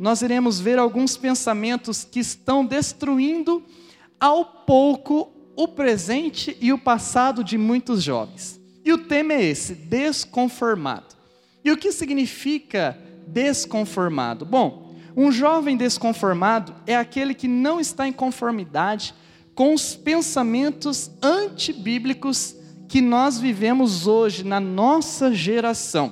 nós iremos ver alguns pensamentos que estão destruindo ao pouco o presente e o passado de muitos jovens. E o tema é esse: desconformado. E o que significa desconformado? Bom, um jovem desconformado é aquele que não está em conformidade com os pensamentos antibíblicos que nós vivemos hoje na nossa geração.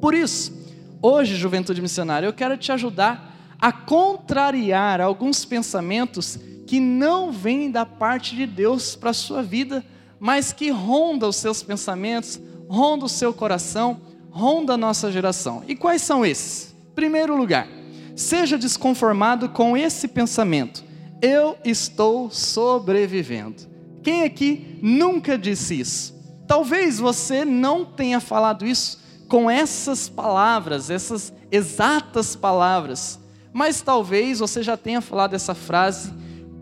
Por isso, Hoje, juventude missionária, eu quero te ajudar a contrariar alguns pensamentos que não vêm da parte de Deus para a sua vida, mas que ronda os seus pensamentos, ronda o seu coração, ronda a nossa geração. E quais são esses? Primeiro lugar, seja desconformado com esse pensamento: eu estou sobrevivendo. Quem aqui nunca disse isso? Talvez você não tenha falado isso com essas palavras, essas exatas palavras. Mas talvez você já tenha falado essa frase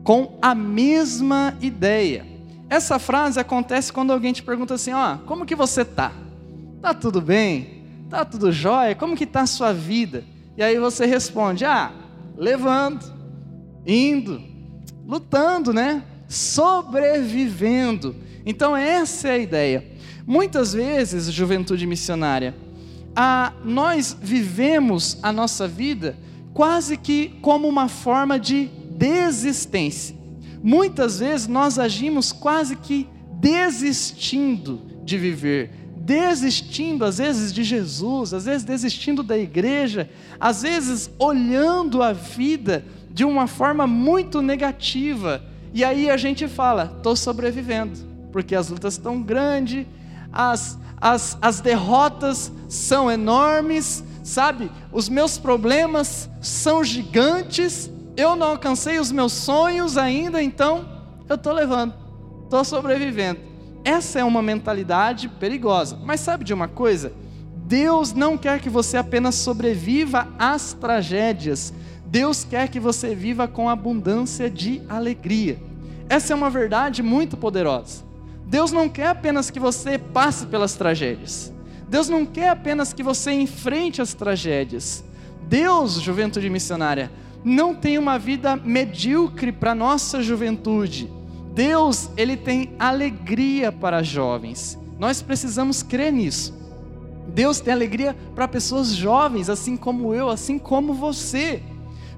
com a mesma ideia. Essa frase acontece quando alguém te pergunta assim: ó, oh, como que você tá? Tá tudo bem? Tá tudo jóia? Como que tá a sua vida? E aí você responde: ah, levando, indo, lutando, né? Sobrevivendo. Então essa é a ideia. Muitas vezes, juventude missionária, a, nós vivemos a nossa vida quase que como uma forma de desistência. Muitas vezes nós agimos quase que desistindo de viver, desistindo às vezes de Jesus, às vezes desistindo da igreja, às vezes olhando a vida de uma forma muito negativa. E aí a gente fala: estou sobrevivendo, porque as lutas estão grandes, as, as, as derrotas são enormes, sabe? Os meus problemas são gigantes, eu não alcancei os meus sonhos ainda, então eu estou levando, estou sobrevivendo. Essa é uma mentalidade perigosa. Mas sabe de uma coisa? Deus não quer que você apenas sobreviva às tragédias, Deus quer que você viva com abundância de alegria. Essa é uma verdade muito poderosa. Deus não quer apenas que você passe pelas tragédias. Deus não quer apenas que você enfrente as tragédias. Deus, juventude missionária, não tem uma vida medíocre para nossa juventude. Deus, ele tem alegria para jovens. Nós precisamos crer nisso. Deus tem alegria para pessoas jovens, assim como eu, assim como você.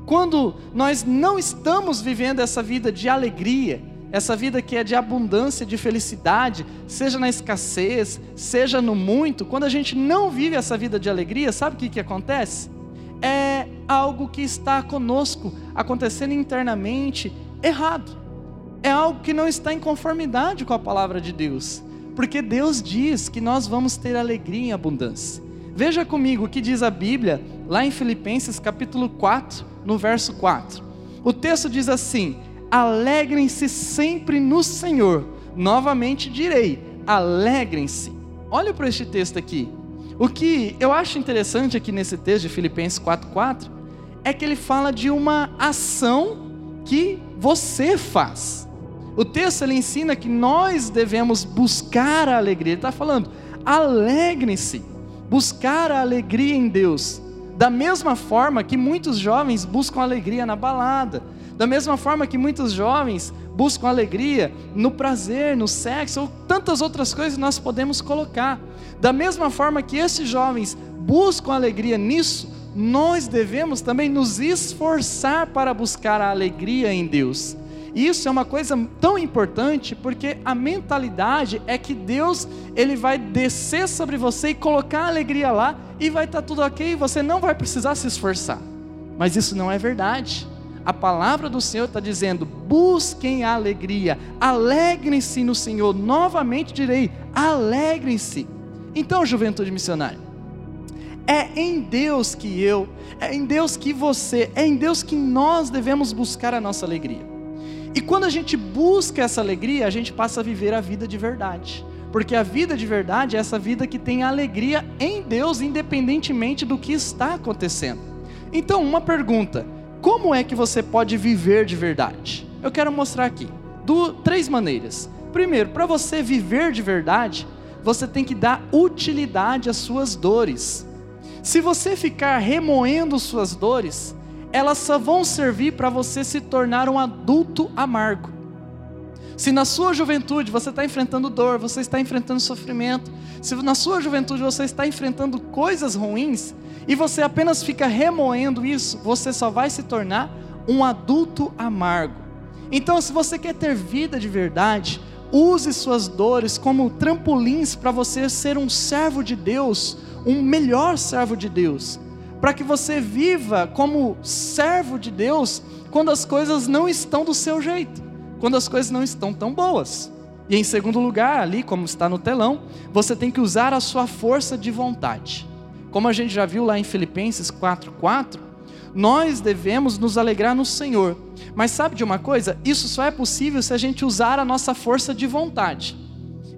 Quando nós não estamos vivendo essa vida de alegria, essa vida que é de abundância, de felicidade, seja na escassez, seja no muito, quando a gente não vive essa vida de alegria, sabe o que, que acontece? É algo que está conosco, acontecendo internamente, errado. É algo que não está em conformidade com a palavra de Deus. Porque Deus diz que nós vamos ter alegria em abundância. Veja comigo o que diz a Bíblia, lá em Filipenses capítulo 4, no verso 4. O texto diz assim: alegrem-se sempre no Senhor. Novamente direi: alegrem-se. Olha para este texto aqui. O que eu acho interessante aqui nesse texto de Filipenses 4:4 é que ele fala de uma ação que você faz. O texto ele ensina que nós devemos buscar a alegria. Ele está falando: alegrem-se, buscar a alegria em Deus. Da mesma forma que muitos jovens buscam alegria na balada, da mesma forma que muitos jovens buscam alegria no prazer, no sexo ou tantas outras coisas nós podemos colocar. Da mesma forma que esses jovens buscam alegria nisso, nós devemos também nos esforçar para buscar a alegria em Deus. E isso é uma coisa tão importante porque a mentalidade é que Deus ele vai descer sobre você e colocar a alegria lá e vai estar tá tudo ok, você não vai precisar se esforçar. Mas isso não é verdade a palavra do Senhor está dizendo: busquem a alegria, alegrem-se no Senhor. Novamente direi: alegrem-se. Então, juventude missionária, É em Deus que eu, é em Deus que você, é em Deus que nós devemos buscar a nossa alegria. E quando a gente busca essa alegria, a gente passa a viver a vida de verdade. Porque a vida de verdade é essa vida que tem alegria em Deus, independentemente do que está acontecendo. Então, uma pergunta: como é que você pode viver de verdade? Eu quero mostrar aqui do, três maneiras. Primeiro, para você viver de verdade, você tem que dar utilidade às suas dores. Se você ficar remoendo suas dores, elas só vão servir para você se tornar um adulto amargo. Se na sua juventude você está enfrentando dor, você está enfrentando sofrimento, se na sua juventude você está enfrentando coisas ruins e você apenas fica remoendo isso, você só vai se tornar um adulto amargo. Então, se você quer ter vida de verdade, use suas dores como trampolins para você ser um servo de Deus, um melhor servo de Deus, para que você viva como servo de Deus quando as coisas não estão do seu jeito, quando as coisas não estão tão boas. E em segundo lugar, ali, como está no telão, você tem que usar a sua força de vontade. Como a gente já viu lá em Filipenses 4:4, nós devemos nos alegrar no Senhor. Mas sabe de uma coisa? Isso só é possível se a gente usar a nossa força de vontade.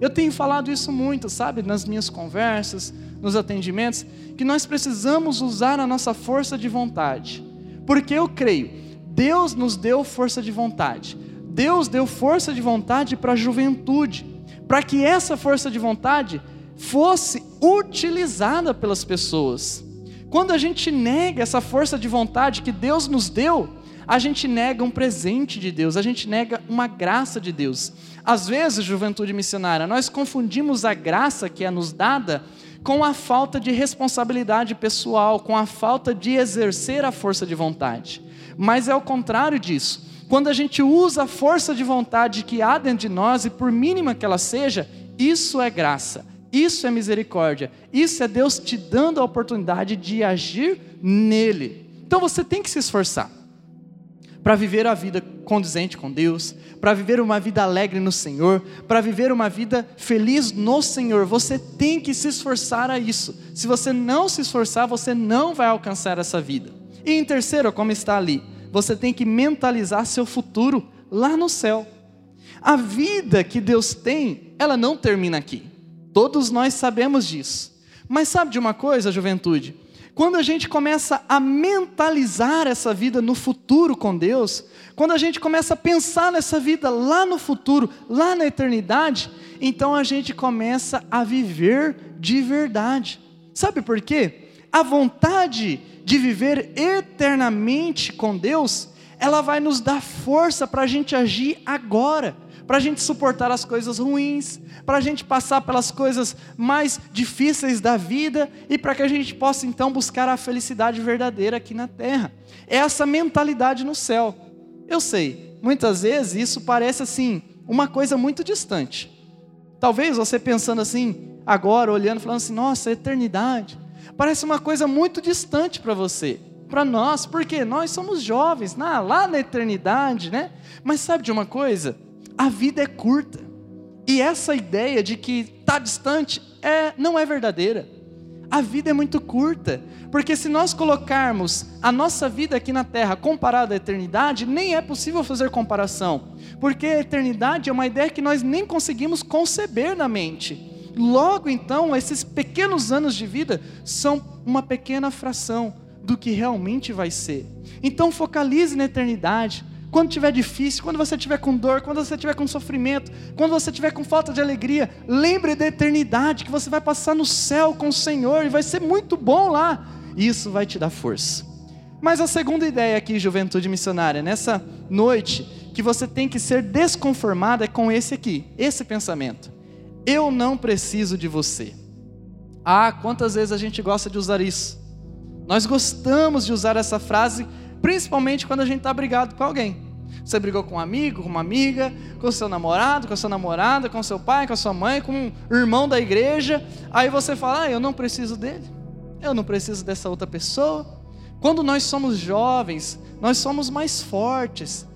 Eu tenho falado isso muito, sabe, nas minhas conversas, nos atendimentos, que nós precisamos usar a nossa força de vontade. Porque eu creio, Deus nos deu força de vontade. Deus deu força de vontade para a juventude, para que essa força de vontade fosse utilizada pelas pessoas. Quando a gente nega essa força de vontade que Deus nos deu, a gente nega um presente de Deus, a gente nega uma graça de Deus. Às vezes, juventude missionária, nós confundimos a graça que é nos dada com a falta de responsabilidade pessoal, com a falta de exercer a força de vontade. Mas é o contrário disso. Quando a gente usa a força de vontade que há dentro de nós, e por mínima que ela seja, isso é graça. Isso é misericórdia. Isso é Deus te dando a oportunidade de agir nele. Então você tem que se esforçar para viver a vida condizente com Deus, para viver uma vida alegre no Senhor, para viver uma vida feliz no Senhor. Você tem que se esforçar a isso. Se você não se esforçar, você não vai alcançar essa vida. E em terceiro, como está ali, você tem que mentalizar seu futuro lá no céu. A vida que Deus tem, ela não termina aqui. Todos nós sabemos disso. Mas sabe de uma coisa, juventude? Quando a gente começa a mentalizar essa vida no futuro com Deus, quando a gente começa a pensar nessa vida lá no futuro, lá na eternidade, então a gente começa a viver de verdade. Sabe por quê? A vontade de viver eternamente com Deus, ela vai nos dar força para a gente agir agora para a gente suportar as coisas ruins, para a gente passar pelas coisas mais difíceis da vida e para que a gente possa então buscar a felicidade verdadeira aqui na terra. É essa mentalidade no céu. Eu sei, muitas vezes isso parece assim, uma coisa muito distante. Talvez você pensando assim, agora, olhando, falando assim, nossa, eternidade, parece uma coisa muito distante para você para nós, porque nós somos jovens, lá na eternidade, né? Mas sabe de uma coisa? a vida é curta. E essa ideia de que está distante é, não é verdadeira. A vida é muito curta, porque se nós colocarmos a nossa vida aqui na Terra comparada à eternidade, nem é possível fazer comparação, porque a eternidade é uma ideia que nós nem conseguimos conceber na mente. Logo então, esses pequenos anos de vida são uma pequena fração do que realmente vai ser. Então focalize na eternidade, quando tiver difícil, quando você tiver com dor, quando você tiver com sofrimento, quando você tiver com falta de alegria, lembre da eternidade que você vai passar no céu com o Senhor e vai ser muito bom lá. Isso vai te dar força. Mas a segunda ideia aqui, juventude missionária, nessa noite, que você tem que ser desconformada é com esse aqui, esse pensamento. Eu não preciso de você. Ah, quantas vezes a gente gosta de usar isso? Nós gostamos de usar essa frase principalmente quando a gente está brigado com alguém. Você brigou com um amigo, com uma amiga, com seu namorado, com a sua namorada, com seu pai, com a sua mãe, com um irmão da igreja. Aí você fala: ah, eu não preciso dele, eu não preciso dessa outra pessoa. Quando nós somos jovens, nós somos mais fortes,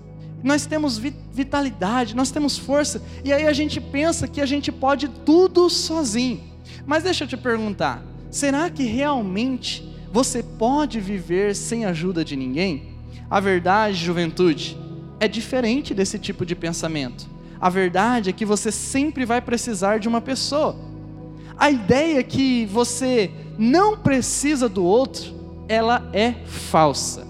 nós temos vitalidade, nós temos força, e aí a gente pensa que a gente pode tudo sozinho. Mas deixa eu te perguntar: Será que realmente você pode viver sem ajuda de ninguém? A verdade, juventude, é diferente desse tipo de pensamento. A verdade é que você sempre vai precisar de uma pessoa. A ideia que você não precisa do outro, ela é falsa.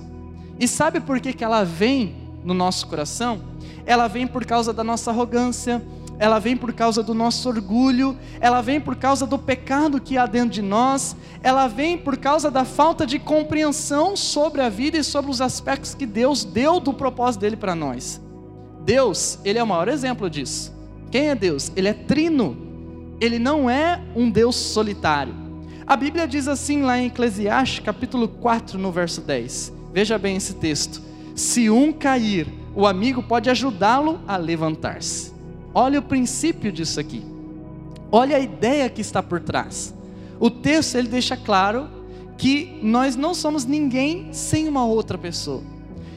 E sabe por que, que ela vem no nosso coração? Ela vem por causa da nossa arrogância, ela vem por causa do nosso orgulho, ela vem por causa do pecado que há dentro de nós, ela vem por causa da falta de compreensão sobre a vida e sobre os aspectos que Deus deu do propósito dele para nós. Deus, ele é o maior exemplo disso. Quem é Deus? Ele é trino. Ele não é um Deus solitário. A Bíblia diz assim lá em Eclesiastes, capítulo 4, no verso 10. Veja bem esse texto. Se um cair, o amigo pode ajudá-lo a levantar-se. Olha o princípio disso aqui. Olha a ideia que está por trás. O texto ele deixa claro que nós não somos ninguém sem uma outra pessoa.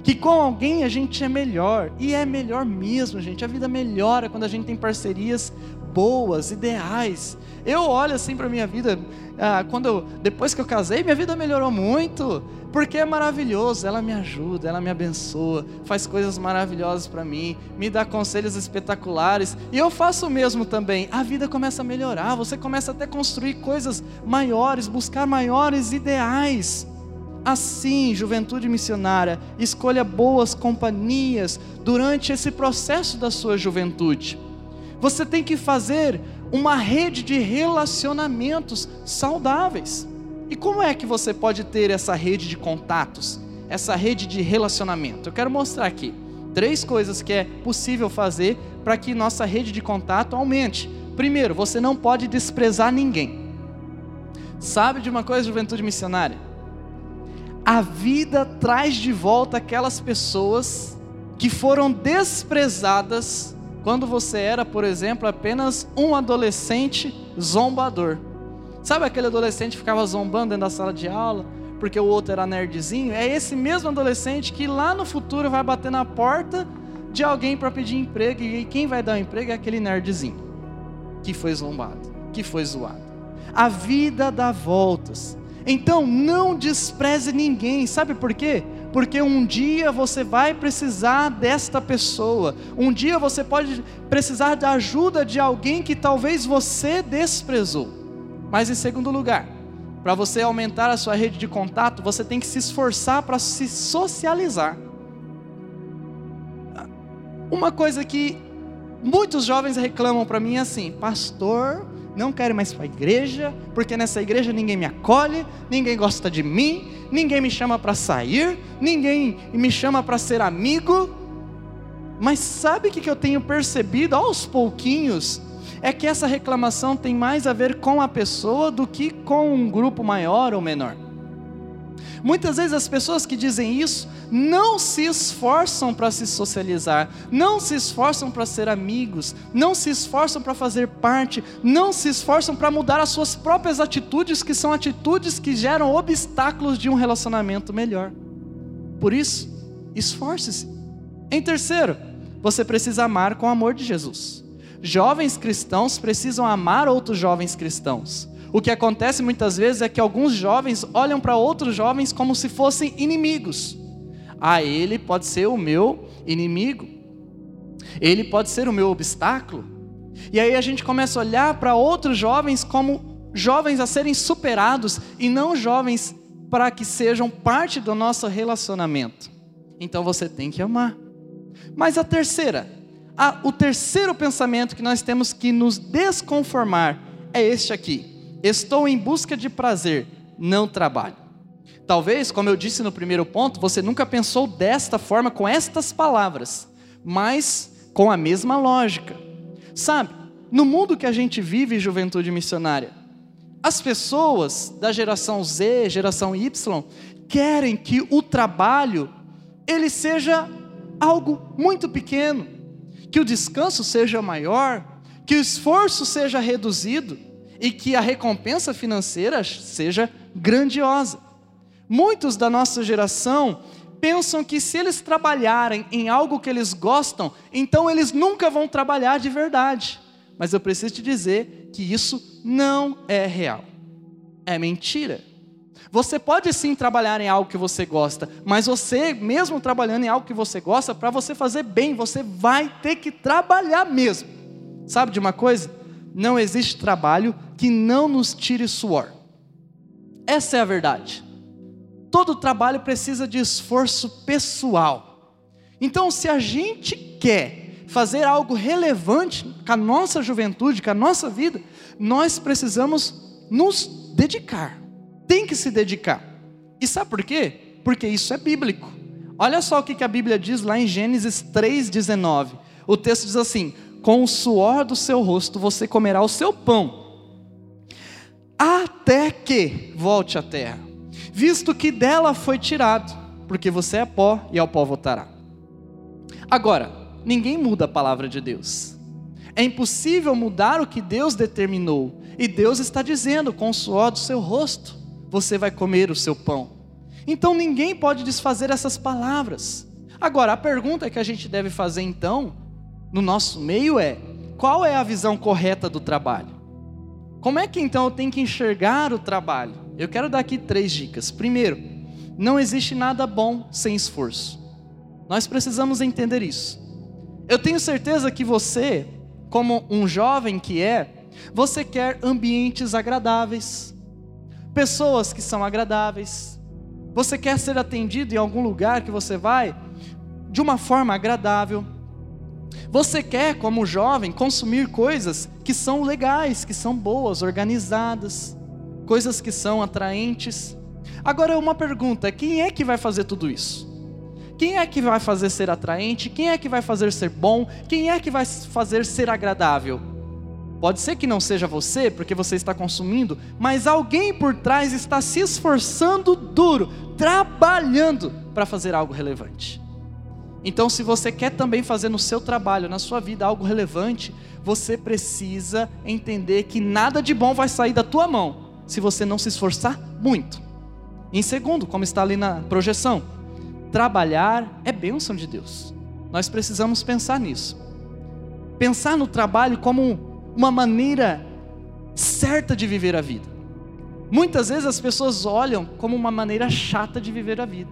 Que com alguém a gente é melhor, e é melhor mesmo, gente. A vida melhora quando a gente tem parcerias boas, ideais. Eu olho assim para minha vida, ah, quando eu, depois que eu casei, minha vida melhorou muito, porque é maravilhoso. Ela me ajuda, ela me abençoa, faz coisas maravilhosas para mim, me dá conselhos espetaculares, e eu faço o mesmo também. A vida começa a melhorar, você começa até a construir coisas maiores, buscar maiores ideais. Assim, juventude missionária, escolha boas companhias durante esse processo da sua juventude. Você tem que fazer uma rede de relacionamentos saudáveis. E como é que você pode ter essa rede de contatos, essa rede de relacionamento? Eu quero mostrar aqui três coisas que é possível fazer para que nossa rede de contato aumente. Primeiro, você não pode desprezar ninguém. Sabe de uma coisa, juventude missionária? A vida traz de volta aquelas pessoas que foram desprezadas quando você era, por exemplo, apenas um adolescente zombador. Sabe aquele adolescente que ficava zombando dentro da sala de aula, porque o outro era nerdzinho? É esse mesmo adolescente que lá no futuro vai bater na porta de alguém para pedir emprego, e quem vai dar o emprego é aquele nerdzinho, que foi zombado, que foi zoado. A vida dá voltas. Então não despreze ninguém, sabe por quê? Porque um dia você vai precisar desta pessoa, um dia você pode precisar da ajuda de alguém que talvez você desprezou. Mas em segundo lugar, para você aumentar a sua rede de contato, você tem que se esforçar para se socializar. Uma coisa que muitos jovens reclamam para mim é assim: Pastor, não quero mais para a igreja, porque nessa igreja ninguém me acolhe, ninguém gosta de mim, ninguém me chama para sair, ninguém me chama para ser amigo. Mas sabe o que eu tenho percebido aos pouquinhos? É que essa reclamação tem mais a ver com a pessoa do que com um grupo maior ou menor. Muitas vezes as pessoas que dizem isso não se esforçam para se socializar, não se esforçam para ser amigos, não se esforçam para fazer parte, não se esforçam para mudar as suas próprias atitudes, que são atitudes que geram obstáculos de um relacionamento melhor. Por isso, esforce-se. Em terceiro, você precisa amar com o amor de Jesus. Jovens cristãos precisam amar outros jovens cristãos. O que acontece muitas vezes é que alguns jovens olham para outros jovens como se fossem inimigos. Ah, ele pode ser o meu inimigo. Ele pode ser o meu obstáculo. E aí a gente começa a olhar para outros jovens como jovens a serem superados e não jovens para que sejam parte do nosso relacionamento. Então você tem que amar. Mas a terceira, a, o terceiro pensamento que nós temos que nos desconformar é este aqui. Estou em busca de prazer, não trabalho. Talvez, como eu disse no primeiro ponto, você nunca pensou desta forma, com estas palavras, mas com a mesma lógica. Sabe, no mundo que a gente vive, juventude missionária, as pessoas da geração Z, geração Y, querem que o trabalho ele seja algo muito pequeno, que o descanso seja maior, que o esforço seja reduzido e que a recompensa financeira seja grandiosa. Muitos da nossa geração pensam que se eles trabalharem em algo que eles gostam, então eles nunca vão trabalhar de verdade. Mas eu preciso te dizer que isso não é real. é mentira. Você pode sim trabalhar em algo que você gosta, mas você, mesmo trabalhando em algo que você gosta, para você fazer bem, você vai ter que trabalhar mesmo. Sabe de uma coisa? Não existe trabalho que não nos tire suor. Essa é a verdade. Todo trabalho precisa de esforço pessoal. Então, se a gente quer fazer algo relevante com a nossa juventude, com a nossa vida, nós precisamos nos dedicar tem que se dedicar. E sabe por quê? Porque isso é bíblico. Olha só o que a Bíblia diz lá em Gênesis 3,19. O texto diz assim: Com o suor do seu rosto você comerá o seu pão, até que volte à terra, visto que dela foi tirado, porque você é pó e ao pó voltará. Agora, ninguém muda a palavra de Deus. É impossível mudar o que Deus determinou. E Deus está dizendo: com o suor do seu rosto você vai comer o seu pão. Então ninguém pode desfazer essas palavras. Agora, a pergunta que a gente deve fazer então, no nosso meio é: qual é a visão correta do trabalho? Como é que então eu tenho que enxergar o trabalho? Eu quero dar aqui três dicas. Primeiro, não existe nada bom sem esforço. Nós precisamos entender isso. Eu tenho certeza que você, como um jovem que é, você quer ambientes agradáveis, pessoas que são agradáveis. Você quer ser atendido em algum lugar que você vai de uma forma agradável. Você quer, como jovem, consumir coisas que são legais, que são boas, organizadas, coisas que são atraentes. Agora, uma pergunta: quem é que vai fazer tudo isso? Quem é que vai fazer ser atraente? Quem é que vai fazer ser bom? Quem é que vai fazer ser agradável? Pode ser que não seja você, porque você está consumindo, mas alguém por trás está se esforçando duro, trabalhando para fazer algo relevante. Então, se você quer também fazer no seu trabalho, na sua vida, algo relevante, você precisa entender que nada de bom vai sair da tua mão se você não se esforçar muito. Em segundo, como está ali na projeção, trabalhar é bênção de Deus. Nós precisamos pensar nisso. Pensar no trabalho como uma maneira certa de viver a vida. Muitas vezes as pessoas olham como uma maneira chata de viver a vida.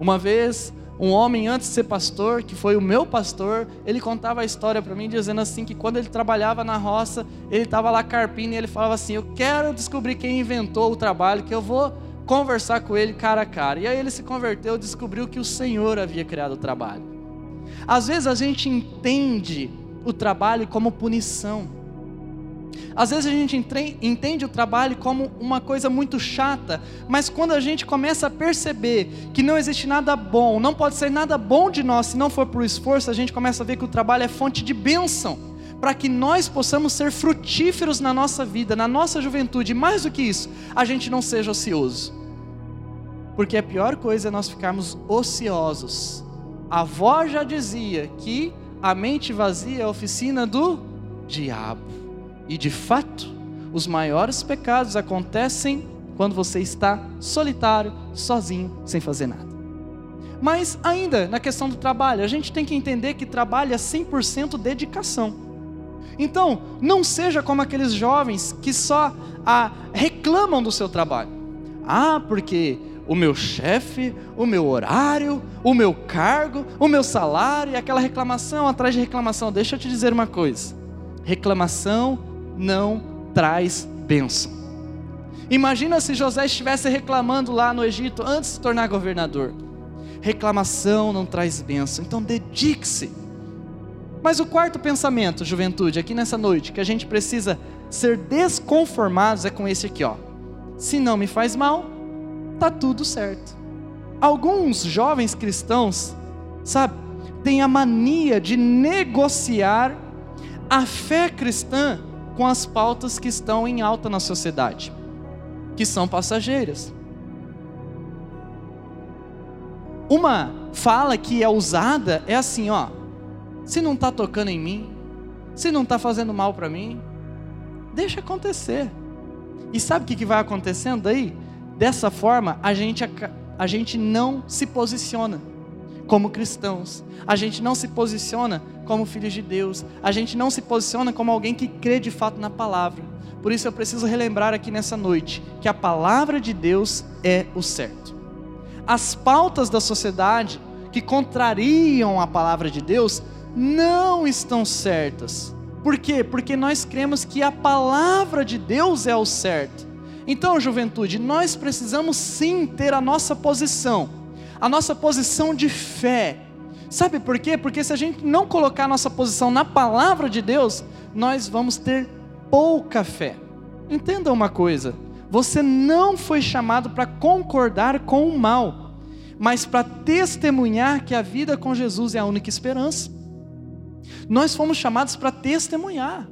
Uma vez, um homem antes de ser pastor, que foi o meu pastor, ele contava a história para mim dizendo assim que quando ele trabalhava na roça, ele estava lá carpindo e ele falava assim: "Eu quero descobrir quem inventou o trabalho, que eu vou conversar com ele cara a cara". E aí ele se converteu, descobriu que o Senhor havia criado o trabalho. Às vezes a gente entende o trabalho como punição. Às vezes a gente entende o trabalho como uma coisa muito chata, mas quando a gente começa a perceber que não existe nada bom, não pode ser nada bom de nós se não for por esforço, a gente começa a ver que o trabalho é fonte de bênção, para que nós possamos ser frutíferos na nossa vida, na nossa juventude, e mais do que isso, a gente não seja ocioso. Porque a pior coisa é nós ficarmos ociosos. A avó já dizia que a mente vazia é a oficina do diabo. E de fato, os maiores pecados acontecem quando você está solitário, sozinho, sem fazer nada. Mas ainda na questão do trabalho, a gente tem que entender que trabalho é 100% dedicação. Então, não seja como aqueles jovens que só ah, reclamam do seu trabalho. Ah, porque o meu chefe, o meu horário, o meu cargo, o meu salário e aquela reclamação atrás de reclamação. Deixa eu te dizer uma coisa: reclamação não traz bênção. Imagina se José estivesse reclamando lá no Egito antes de se tornar governador. Reclamação não traz bênção, então dedique-se. Mas o quarto pensamento, juventude, aqui nessa noite, que a gente precisa ser desconformados é com esse aqui, ó. Se não me faz mal, tá tudo certo. Alguns jovens cristãos, sabe, têm a mania de negociar a fé cristã com as pautas que estão em alta na sociedade, que são passageiras. Uma fala que é usada é assim, ó: se não está tocando em mim, se não está fazendo mal para mim, deixa acontecer. E sabe o que, que vai acontecendo aí? Dessa forma, a gente, a, a gente não se posiciona. Como cristãos, a gente não se posiciona como filhos de Deus, a gente não se posiciona como alguém que crê de fato na palavra. Por isso eu preciso relembrar aqui nessa noite que a palavra de Deus é o certo. As pautas da sociedade que contrariam a palavra de Deus não estão certas. Por quê? Porque nós cremos que a palavra de Deus é o certo. Então, juventude, nós precisamos sim ter a nossa posição, a nossa posição de fé. Sabe por quê? Porque se a gente não colocar a nossa posição na palavra de Deus, nós vamos ter pouca fé. Entenda uma coisa: você não foi chamado para concordar com o mal, mas para testemunhar que a vida com Jesus é a única esperança. Nós fomos chamados para testemunhar.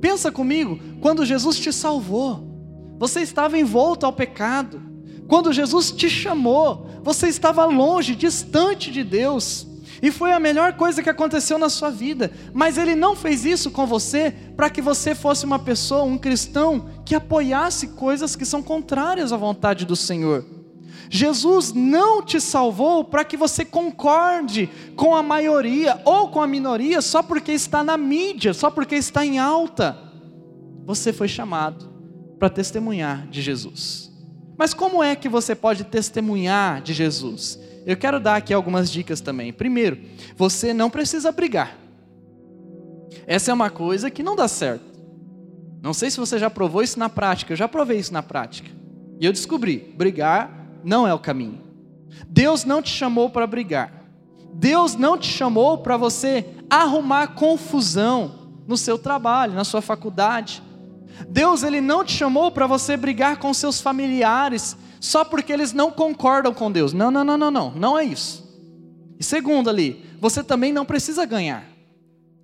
Pensa comigo, quando Jesus te salvou, você estava envolto ao pecado. Quando Jesus te chamou, você estava longe, distante de Deus. E foi a melhor coisa que aconteceu na sua vida. Mas Ele não fez isso com você para que você fosse uma pessoa, um cristão, que apoiasse coisas que são contrárias à vontade do Senhor. Jesus não te salvou para que você concorde com a maioria ou com a minoria só porque está na mídia, só porque está em alta. Você foi chamado para testemunhar de Jesus. Mas como é que você pode testemunhar de Jesus? Eu quero dar aqui algumas dicas também. Primeiro, você não precisa brigar. Essa é uma coisa que não dá certo. Não sei se você já provou isso na prática, eu já provei isso na prática. E eu descobri, brigar não é o caminho. Deus não te chamou para brigar. Deus não te chamou para você arrumar confusão no seu trabalho, na sua faculdade. Deus ele não te chamou para você brigar com seus familiares só porque eles não concordam com Deus. Não, não, não, não, não, não é isso. E segundo ali, você também não precisa ganhar.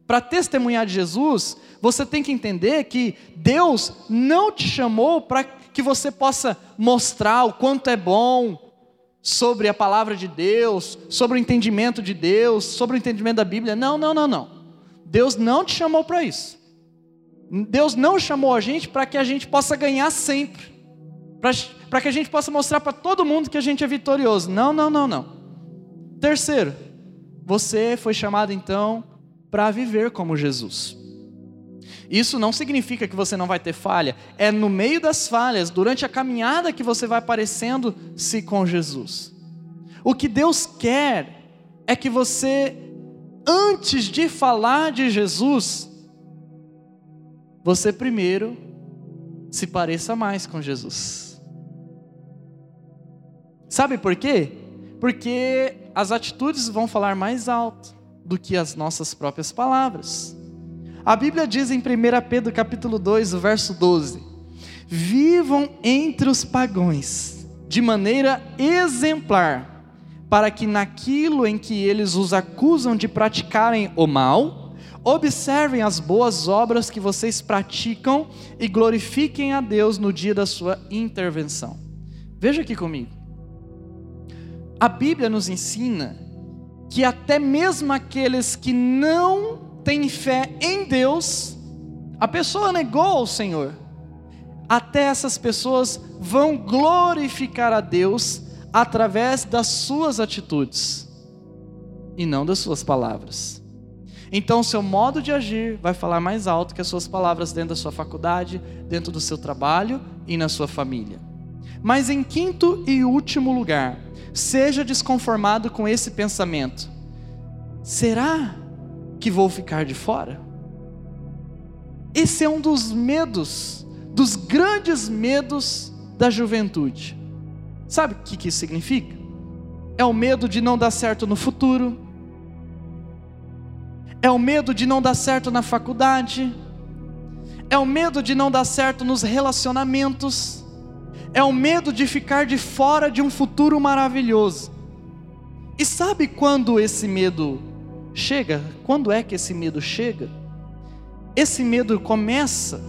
Para testemunhar de Jesus, você tem que entender que Deus não te chamou para que você possa mostrar o quanto é bom sobre a palavra de Deus, sobre o entendimento de Deus, sobre o entendimento da Bíblia. Não, não, não, não. Deus não te chamou para isso. Deus não chamou a gente para que a gente possa ganhar sempre, para que a gente possa mostrar para todo mundo que a gente é vitorioso. Não, não, não, não. Terceiro, você foi chamado então para viver como Jesus. Isso não significa que você não vai ter falha, é no meio das falhas, durante a caminhada que você vai parecendo-se com Jesus. O que Deus quer é que você, antes de falar de Jesus, você primeiro se pareça mais com Jesus. Sabe por quê? Porque as atitudes vão falar mais alto do que as nossas próprias palavras. A Bíblia diz em 1 Pedro capítulo 2, o verso 12: Vivam entre os pagões de maneira exemplar, para que naquilo em que eles os acusam de praticarem o mal, observem as boas obras que vocês praticam e glorifiquem a Deus no dia da sua intervenção. Veja aqui comigo. A Bíblia nos ensina que até mesmo aqueles que não tem fé em Deus, a pessoa negou o Senhor. Até essas pessoas vão glorificar a Deus através das suas atitudes e não das suas palavras. Então, seu modo de agir vai falar mais alto que as suas palavras dentro da sua faculdade, dentro do seu trabalho e na sua família. Mas em quinto e último lugar, seja desconformado com esse pensamento. Será que vou ficar de fora? Esse é um dos medos, dos grandes medos da juventude. Sabe o que, isso significa? É o medo de não dar certo no futuro, é o medo de não dar certo na faculdade, é o medo de não dar certo nos relacionamentos, é o medo de ficar de fora de um futuro maravilhoso. E sabe quando esse medo chega, quando é que esse medo chega? Esse medo começa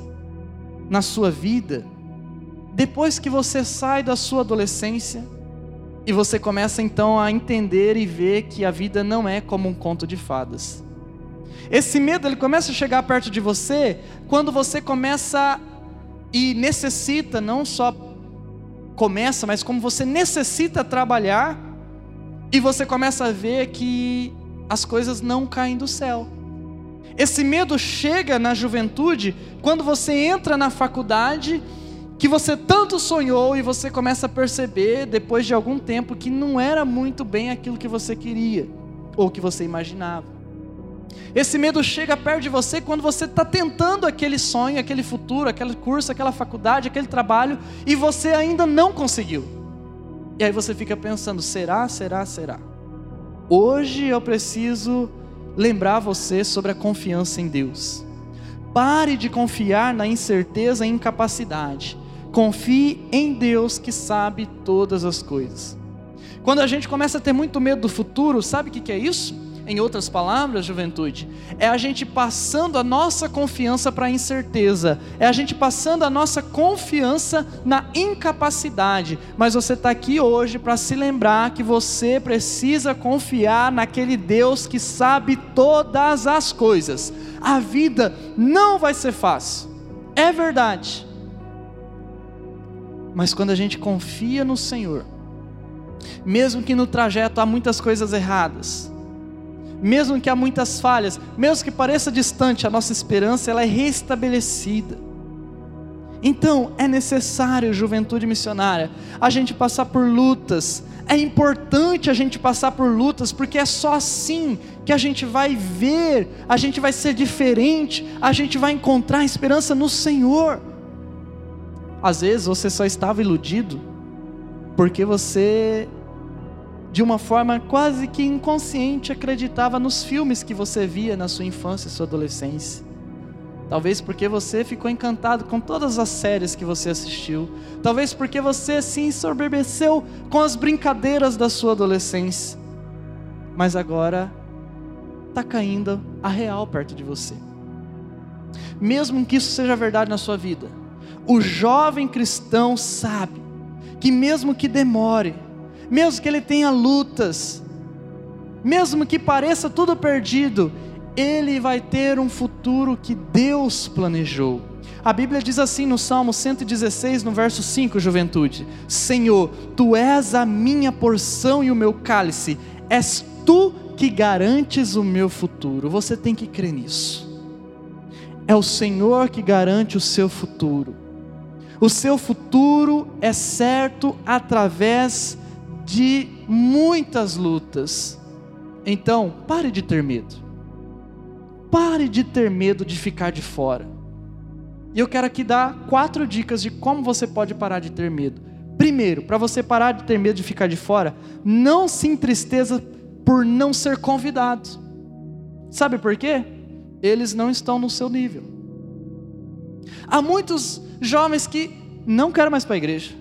na sua vida depois que você sai da sua adolescência e você começa então a entender e ver que a vida não é como um conto de fadas. Esse medo ele começa a chegar perto de você quando você começa e necessita não só começa, mas como você necessita trabalhar E você começa a ver que as coisas não caem do céu. Esse medo chega na juventude quando você entra na faculdade que você tanto sonhou e você começa a perceber depois de algum tempo que não era muito bem aquilo que você queria ou que você imaginava. Esse medo chega perto de você quando você está tentando aquele sonho, aquele futuro, aquele curso, aquela faculdade, aquele trabalho e você ainda não conseguiu. E aí você fica pensando: será, será, será? Hoje eu preciso lembrar você sobre a confiança em Deus. Pare de confiar na incerteza e incapacidade. Confie em Deus que sabe todas as coisas. Quando a gente começa a ter muito medo do futuro, sabe o que é isso? Em outras palavras, juventude, é a gente passando a nossa confiança para a incerteza, é a gente passando a nossa confiança na incapacidade. Mas você está aqui hoje para se lembrar que você precisa confiar naquele Deus que sabe todas as coisas. A vida não vai ser fácil, é verdade. Mas quando a gente confia no Senhor, mesmo que no trajeto há muitas coisas erradas, mesmo que há muitas falhas, mesmo que pareça distante, a nossa esperança ela é restabelecida. Então, é necessário, juventude missionária, a gente passar por lutas. É importante a gente passar por lutas, porque é só assim que a gente vai ver, a gente vai ser diferente, a gente vai encontrar esperança no Senhor. Às vezes você só estava iludido porque você de uma forma quase que inconsciente, acreditava nos filmes que você via na sua infância e sua adolescência. Talvez porque você ficou encantado com todas as séries que você assistiu. Talvez porque você se ensoberbeceu com as brincadeiras da sua adolescência. Mas agora está caindo a real perto de você. Mesmo que isso seja verdade na sua vida, o jovem cristão sabe que mesmo que demore, mesmo que ele tenha lutas, mesmo que pareça tudo perdido, ele vai ter um futuro que Deus planejou. A Bíblia diz assim no Salmo 116, no verso 5, juventude: Senhor, tu és a minha porção e o meu cálice, és tu que garantes o meu futuro. Você tem que crer nisso. É o Senhor que garante o seu futuro. O seu futuro é certo através de muitas lutas. Então, pare de ter medo. Pare de ter medo de ficar de fora. E eu quero aqui dar quatro dicas de como você pode parar de ter medo. Primeiro, para você parar de ter medo de ficar de fora, não se entristeça por não ser convidado. Sabe por quê? Eles não estão no seu nível. Há muitos jovens que não querem mais para a igreja,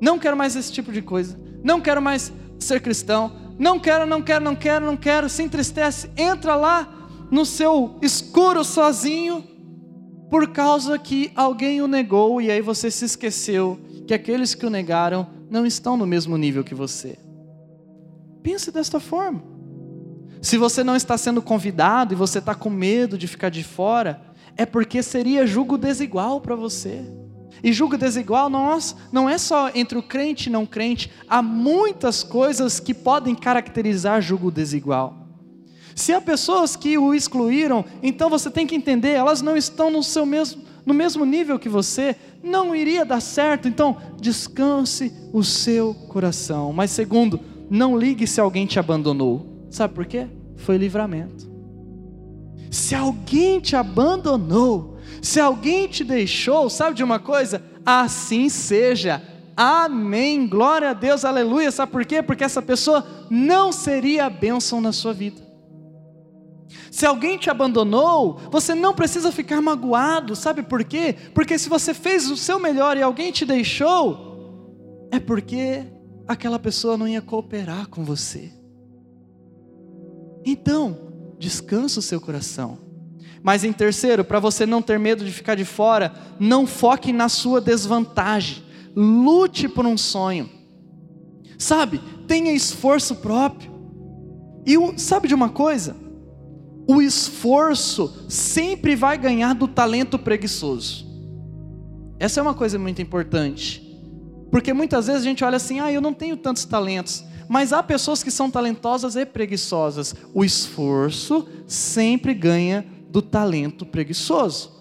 não querem mais esse tipo de coisa, não quero mais ser cristão, não quero, não quero, não quero, não quero, se entristece, entra lá no seu escuro sozinho, por causa que alguém o negou e aí você se esqueceu que aqueles que o negaram não estão no mesmo nível que você. Pense desta forma. Se você não está sendo convidado e você está com medo de ficar de fora, é porque seria julgo desigual para você. E julgo desigual nós, não é só entre o crente e não crente, há muitas coisas que podem caracterizar julgo desigual. Se há pessoas que o excluíram, então você tem que entender, elas não estão no seu mesmo no mesmo nível que você, não iria dar certo. Então, descanse o seu coração. Mas segundo, não ligue se alguém te abandonou. Sabe por quê? Foi livramento. Se alguém te abandonou, se alguém te deixou, sabe de uma coisa? Assim seja. Amém. Glória a Deus, aleluia. Sabe por quê? Porque essa pessoa não seria a bênção na sua vida. Se alguém te abandonou, você não precisa ficar magoado, sabe por quê? Porque se você fez o seu melhor e alguém te deixou, é porque aquela pessoa não ia cooperar com você. Então, descansa o seu coração. Mas em terceiro, para você não ter medo de ficar de fora, não foque na sua desvantagem. Lute por um sonho. Sabe? Tenha esforço próprio. E sabe de uma coisa? O esforço sempre vai ganhar do talento preguiçoso. Essa é uma coisa muito importante. Porque muitas vezes a gente olha assim: ah, eu não tenho tantos talentos. mas há pessoas que são talentosas e preguiçosas. O esforço sempre ganha do talento preguiçoso.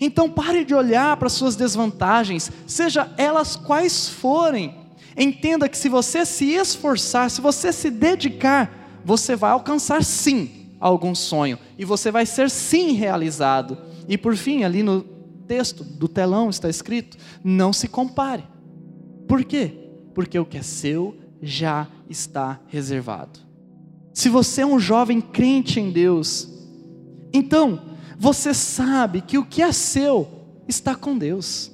Então pare de olhar para suas desvantagens, seja elas quais forem. Entenda que se você se esforçar, se você se dedicar, você vai alcançar sim algum sonho e você vai ser sim realizado. E por fim, ali no texto do telão está escrito: não se compare. Por quê? Porque o que é seu já está reservado. Se você é um jovem crente em Deus, então você sabe que o que é seu está com Deus.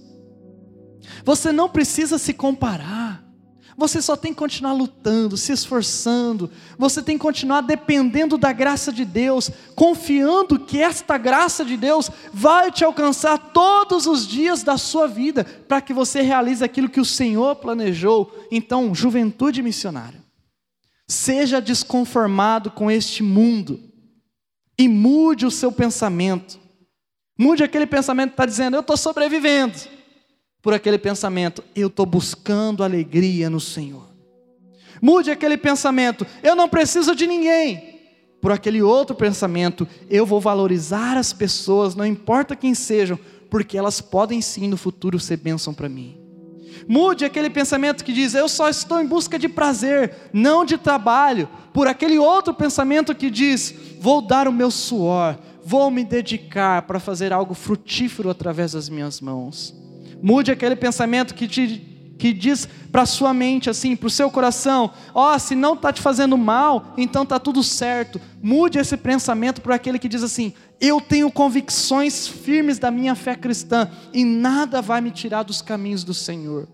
Você não precisa se comparar. Você só tem que continuar lutando, se esforçando. Você tem que continuar dependendo da graça de Deus, confiando que esta graça de Deus vai te alcançar todos os dias da sua vida, para que você realize aquilo que o Senhor planejou. Então, juventude missionária, seja desconformado com este mundo e mude o seu pensamento. Mude aquele pensamento que está dizendo, eu estou sobrevivendo por aquele pensamento: eu estou buscando alegria no Senhor. Mude aquele pensamento: eu não preciso de ninguém. Por aquele outro pensamento: eu vou valorizar as pessoas, não importa quem sejam, porque elas podem sim no futuro ser bênção para mim. Mude aquele pensamento que diz: eu só estou em busca de prazer, não de trabalho. Por aquele outro pensamento que diz: vou dar o meu suor, vou me dedicar para fazer algo frutífero através das minhas mãos. Mude aquele pensamento que te que diz para sua mente assim, para o seu coração, ó, oh, se não está te fazendo mal, então está tudo certo. Mude esse pensamento para aquele que diz assim, eu tenho convicções firmes da minha fé cristã e nada vai me tirar dos caminhos do Senhor.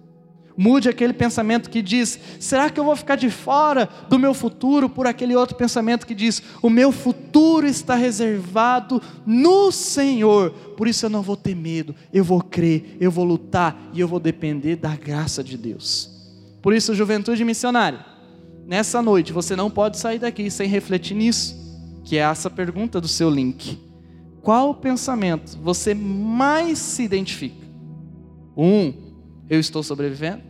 Mude aquele pensamento que diz: será que eu vou ficar de fora do meu futuro? Por aquele outro pensamento que diz: o meu futuro está reservado no Senhor, por isso eu não vou ter medo, eu vou crer, eu vou lutar e eu vou depender da graça de Deus. Por isso, juventude missionária, nessa noite você não pode sair daqui sem refletir nisso, que é essa pergunta do seu link. Qual pensamento você mais se identifica? Um, eu estou sobrevivendo.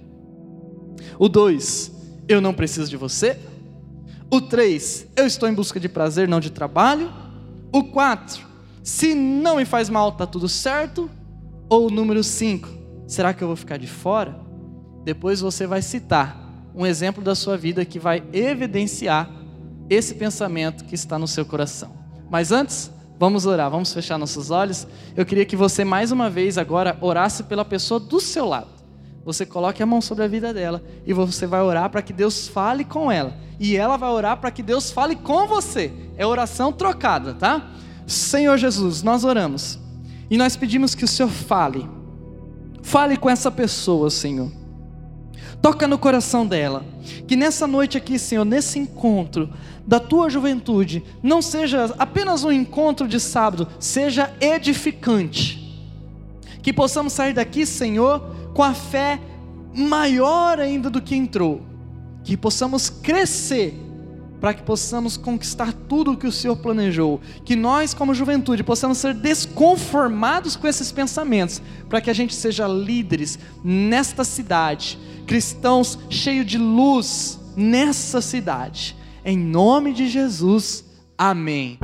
O 2, eu não preciso de você. O 3, eu estou em busca de prazer, não de trabalho. O 4, se não me faz mal, está tudo certo. Ou o número 5, será que eu vou ficar de fora? Depois você vai citar um exemplo da sua vida que vai evidenciar esse pensamento que está no seu coração. Mas antes, vamos orar, vamos fechar nossos olhos. Eu queria que você mais uma vez agora orasse pela pessoa do seu lado você coloque a mão sobre a vida dela e você vai orar para que Deus fale com ela. E ela vai orar para que Deus fale com você. É oração trocada, tá? Senhor Jesus, nós oramos e nós pedimos que o Senhor fale. Fale com essa pessoa, Senhor. Toca no coração dela. Que nessa noite aqui, Senhor, nesse encontro da tua juventude, não seja apenas um encontro de sábado, seja edificante. Que possamos sair daqui, Senhor, com a fé maior ainda do que entrou, que possamos crescer para que possamos conquistar tudo o que o Senhor planejou, que nós, como juventude, possamos ser desconformados com esses pensamentos, para que a gente seja líderes nesta cidade, cristãos cheios de luz nessa cidade. Em nome de Jesus, amém.